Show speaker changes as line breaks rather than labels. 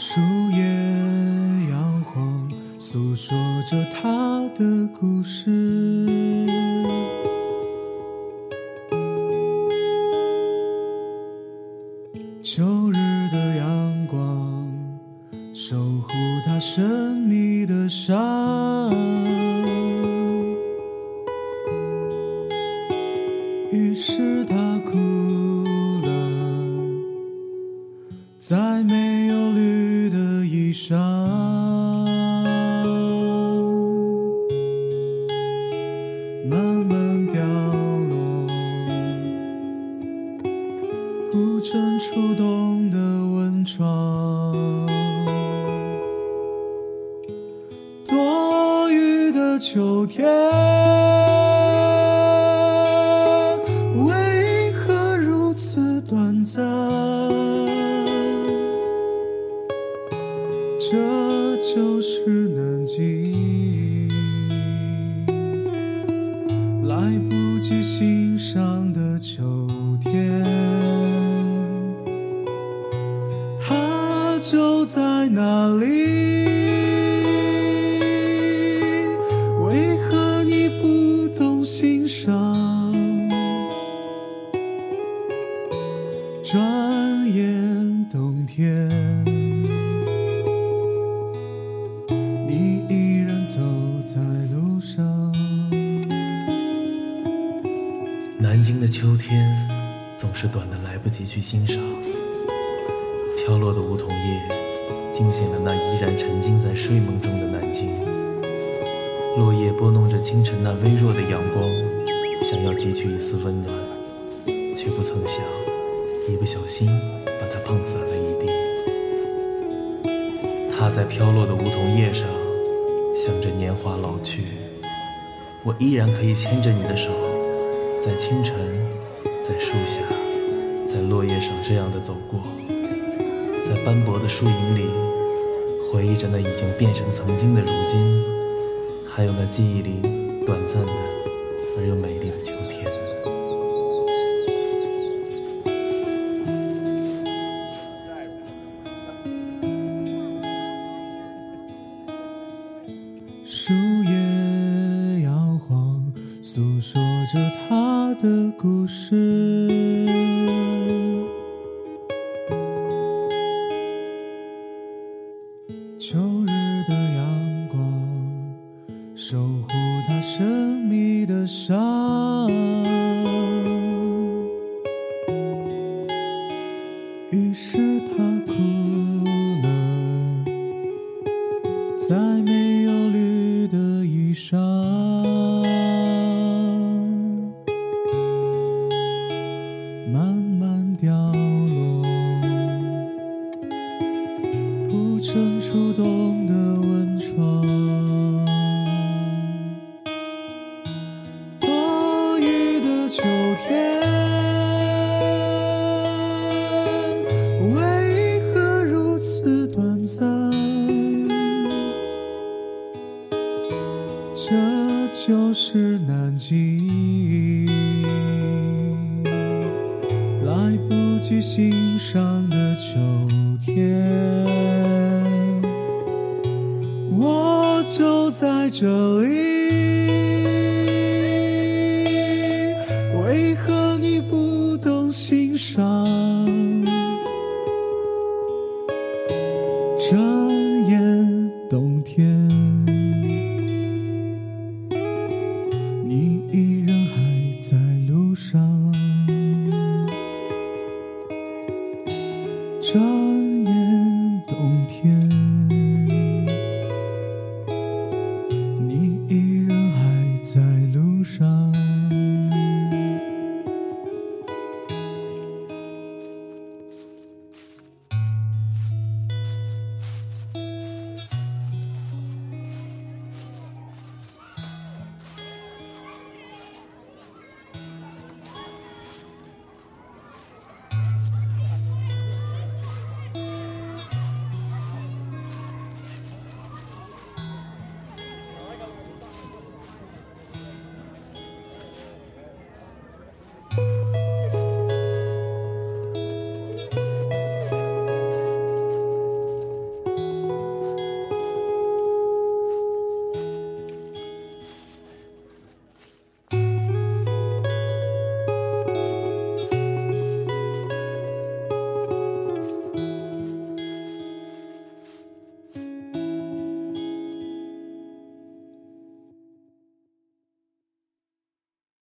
树叶摇晃，诉说着它的故事。秋日的阳光，守护它神秘的伤。于是它哭。温床。多雨的秋天，为何如此短暂？这就是南京，来不及欣赏的秋天。在哪里，为何你不懂欣赏？转眼冬天，你依然走在路上。
南京的秋天总是短的来不及去欣赏，飘落的梧桐叶惊醒了那依然沉浸在睡梦中的南京。落叶拨弄着清晨那微弱的阳光，想要汲取一丝温暖，却不曾想，一不小心把它碰洒了一地。踏在飘落的梧桐叶上，想着年华老去，我依然可以牵着你的手。在清晨，在树下，在落叶上这样的走过，斑驳的树影里，回忆着那已经变成曾经的如今，还有那记忆里短暂的而又美丽的秋天。
树叶摇晃，诉说着他的故事。守护他神秘的伤，于是他哭了。再没有绿的衣裳，慢慢掉落，铺成初冬就是南京，来不及欣赏的秋天。我就在这里，为何你不懂欣赏？转